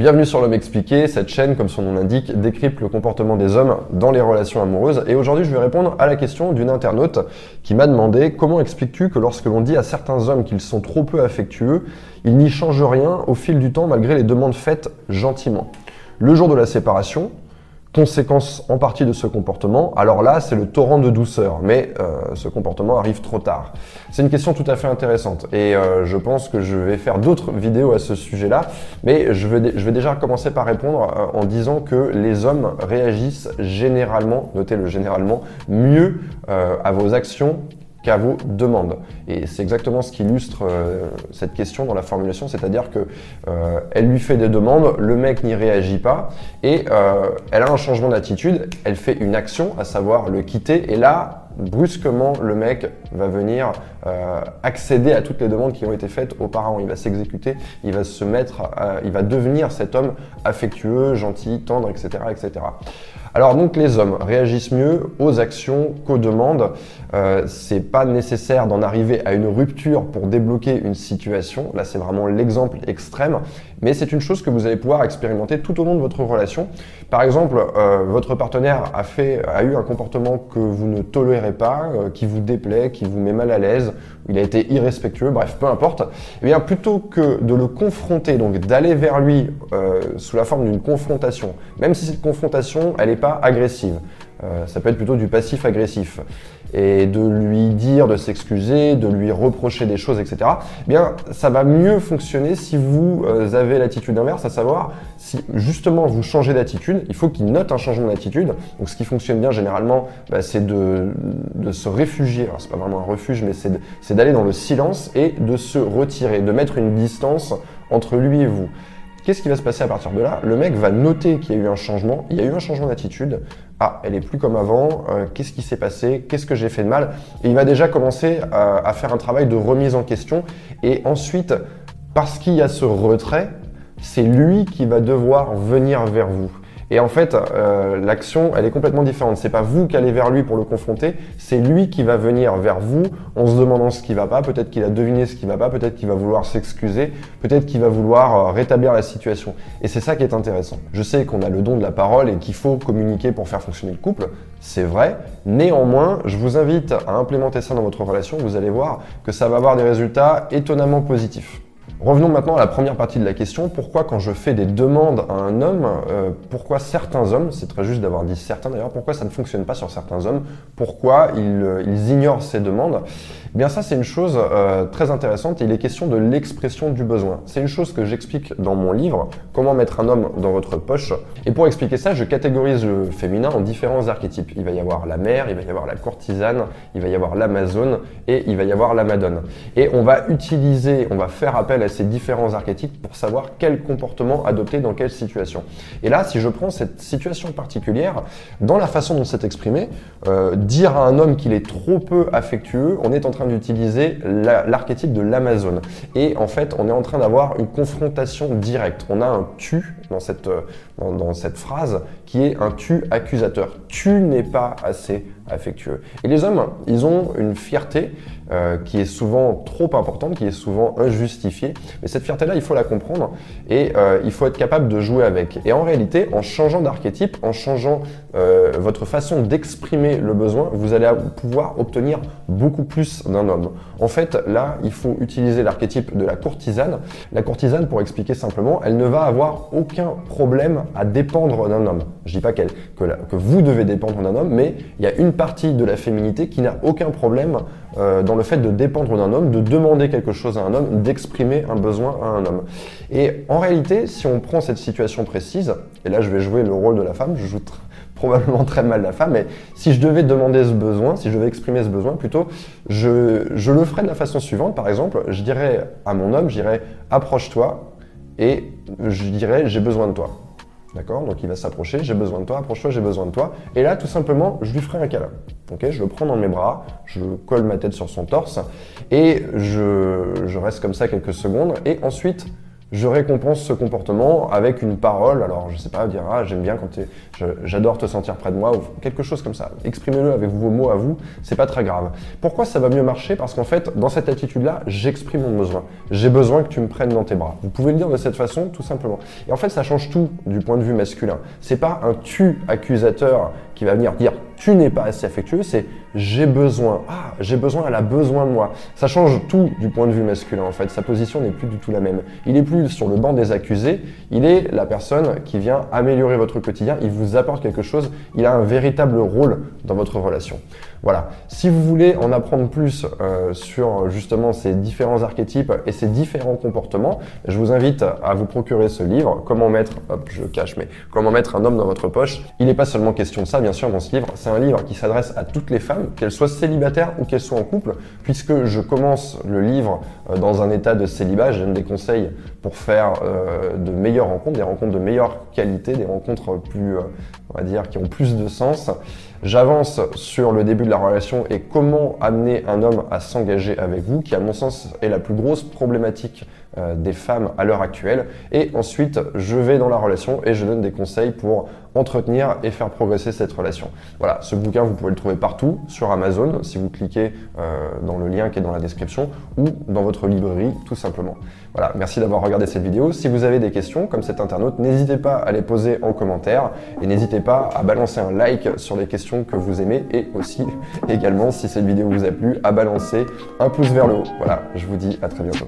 Bienvenue sur l'homme expliqué, cette chaîne, comme son nom l'indique, décrypte le comportement des hommes dans les relations amoureuses. Et aujourd'hui, je vais répondre à la question d'une internaute qui m'a demandé comment expliques-tu que lorsque l'on dit à certains hommes qu'ils sont trop peu affectueux, ils n'y changent rien au fil du temps malgré les demandes faites gentiment? Le jour de la séparation, Conséquence en partie de ce comportement, alors là, c'est le torrent de douceur, mais euh, ce comportement arrive trop tard. C'est une question tout à fait intéressante et euh, je pense que je vais faire d'autres vidéos à ce sujet-là, mais je vais, je vais déjà commencer par répondre euh, en disant que les hommes réagissent généralement, notez le généralement, mieux à vos actions qu'à vos demandes. Et c'est exactement ce qui illustre euh, cette question dans la formulation, c'est-à-dire que euh, elle lui fait des demandes, le mec n'y réagit pas, et euh, elle a un changement d'attitude, elle fait une action, à savoir le quitter, et là, brusquement, le mec va venir accéder à toutes les demandes qui ont été faites auparavant. Il va s'exécuter, il va se mettre, il va devenir cet homme affectueux, gentil, tendre, etc., etc. Alors donc les hommes réagissent mieux aux actions qu'aux demandes. Euh, c'est pas nécessaire d'en arriver à une rupture pour débloquer une situation. Là c'est vraiment l'exemple extrême, mais c'est une chose que vous allez pouvoir expérimenter tout au long de votre relation. Par exemple, euh, votre partenaire a fait, a eu un comportement que vous ne tolérez pas, euh, qui vous déplaît, qui vous met mal à l'aise, il a été irrespectueux, bref, peu importe. Eh bien, plutôt que de le confronter, donc d'aller vers lui euh, sous la forme d'une confrontation, même si cette confrontation, elle n'est pas agressive, euh, ça peut être plutôt du passif agressif. Et de lui dire de s'excuser, de lui reprocher des choses, etc. Eh bien, ça va mieux fonctionner si vous euh, avez l'attitude inverse, à savoir si justement vous changez d'attitude. Il faut qu'il note un changement d'attitude. Donc, ce qui fonctionne bien généralement, bah, c'est de, se réfugier. Alors, c'est pas vraiment un refuge, mais c'est d'aller dans le silence et de se retirer, de mettre une distance entre lui et vous. Qu'est-ce qui va se passer à partir de là? Le mec va noter qu'il y a eu un changement, il y a eu un changement d'attitude. Ah, elle est plus comme avant, euh, qu'est-ce qui s'est passé, qu'est-ce que j'ai fait de mal? Et il va déjà commencer à, à faire un travail de remise en question. Et ensuite, parce qu'il y a ce retrait, c'est lui qui va devoir venir vers vous. Et en fait, euh, l'action, elle est complètement différente. C'est pas vous qui allez vers lui pour le confronter, c'est lui qui va venir vers vous en se demandant ce qui va pas. Peut-être qu'il a deviné ce qui va pas, peut-être qu'il va vouloir s'excuser, peut-être qu'il va vouloir euh, rétablir la situation. Et c'est ça qui est intéressant. Je sais qu'on a le don de la parole et qu'il faut communiquer pour faire fonctionner le couple. C'est vrai. Néanmoins, je vous invite à implémenter ça dans votre relation. Vous allez voir que ça va avoir des résultats étonnamment positifs. Revenons maintenant à la première partie de la question. Pourquoi quand je fais des demandes à un homme, euh, pourquoi certains hommes, c'est très juste d'avoir dit certains d'ailleurs, pourquoi ça ne fonctionne pas sur certains hommes Pourquoi ils, euh, ignorent ces demandes? Eh bien ça c'est une chose euh, très intéressante. Il est question de l'expression du besoin. C'est une chose que j'explique dans mon livre, Comment mettre un homme dans votre poche. Et pour expliquer ça, je catégorise le féminin en différents archétypes. Il va y avoir la mère, il va y avoir la courtisane, il va y avoir l'amazone et il va y avoir la madone. Et on va utiliser, on va faire appel à ces différents archétypes pour savoir quel comportement adopter dans quelle situation. Et là, si je prends cette situation particulière, dans la façon dont c'est exprimé, euh, dire à un homme qu'il est trop peu affectueux, on est en train d'utiliser l'archétype de l'Amazon. Et en fait, on est en train d'avoir une confrontation directe. On a un tu dans cette, euh, dans, cette phrase qui est un tu accusateur. Tu n'es pas assez affectueux. Et les hommes, ils ont une fierté euh, qui est souvent trop importante, qui est souvent injustifiée. Mais cette fierté-là, il faut la comprendre et euh, il faut être capable de jouer avec. Et en réalité, en changeant d'archétype, en changeant votre façon d'exprimer le besoin, vous allez pouvoir obtenir beaucoup plus d'un homme. En fait, là, il faut utiliser l'archétype de la courtisane. La courtisane, pour expliquer simplement, elle ne va avoir aucun problème à dépendre d'un homme. Je dis pas qu'elle, que, que vous devez dépendre d'un homme, mais il y a une partie de la féminité qui n'a aucun problème euh, dans le fait de dépendre d'un homme, de demander quelque chose à un homme, d'exprimer un besoin à un homme. Et en réalité, si on prend cette situation précise, et là je vais jouer le rôle de la femme, je joue probablement très mal la femme, mais si je devais demander ce besoin, si je devais exprimer ce besoin plutôt, je, je le ferais de la façon suivante. Par exemple, je dirais à mon homme, je dirais approche-toi et je dirais j'ai besoin de toi. D'accord? Donc il va s'approcher, j'ai besoin de toi, approche-toi, j'ai besoin de toi. Et là, tout simplement, je lui ferai un câlin. Ok? Je le prends dans mes bras, je colle ma tête sur son torse et je, je reste comme ça quelques secondes. Et ensuite, je récompense ce comportement avec une parole. Alors, je sais pas, dire ah j'aime bien quand j'adore te sentir près de moi ou quelque chose comme ça. Exprimez-le avec vos mots à vous, c'est pas très grave. Pourquoi ça va mieux marcher? Parce qu'en fait, dans cette attitude-là, j'exprime mon besoin. J'ai besoin que tu me prennes dans tes bras. Vous pouvez le dire de cette façon, tout simplement. Et en fait, ça change tout du point de vue masculin. C'est pas un tu accusateur qui va venir dire tu n'es pas assez affectueux, c'est j'ai besoin. Ah, j'ai besoin, elle a besoin de moi. Ça change tout du point de vue masculin en fait. Sa position n'est plus du tout la même. Il est plus sur le banc des accusés, il est la personne qui vient améliorer votre quotidien, il vous apporte quelque chose, il a un véritable rôle dans votre relation. Voilà. Si vous voulez en apprendre plus euh, sur justement ces différents archétypes et ces différents comportements, je vous invite à vous procurer ce livre, Comment mettre, hop, je cache, mais comment mettre un homme dans votre poche. Il n'est pas seulement question de ça, bien sûr, dans ce livre. C'est un livre qui s'adresse à toutes les femmes, qu'elles soient célibataires ou qu'elles soient en couple, puisque je commence le livre euh, dans un état de célibat. Je donne des conseils pour faire euh, de meilleures rencontres, des rencontres de meilleure qualité, des rencontres plus, on va dire, qui ont plus de sens. J'avance sur le début de la relation et comment amener un homme à s'engager avec vous, qui à mon sens est la plus grosse problématique euh, des femmes à l'heure actuelle. Et ensuite, je vais dans la relation et je donne des conseils pour entretenir et faire progresser cette relation. Voilà, ce bouquin, vous pouvez le trouver partout, sur Amazon, si vous cliquez euh, dans le lien qui est dans la description, ou dans votre librairie, tout simplement. Voilà, merci d'avoir regardé cette vidéo. Si vous avez des questions, comme cet internaute, n'hésitez pas à les poser en commentaire, et n'hésitez pas à balancer un like sur les questions que vous aimez, et aussi, également, si cette vidéo vous a plu, à balancer un pouce vers le haut. Voilà, je vous dis à très bientôt.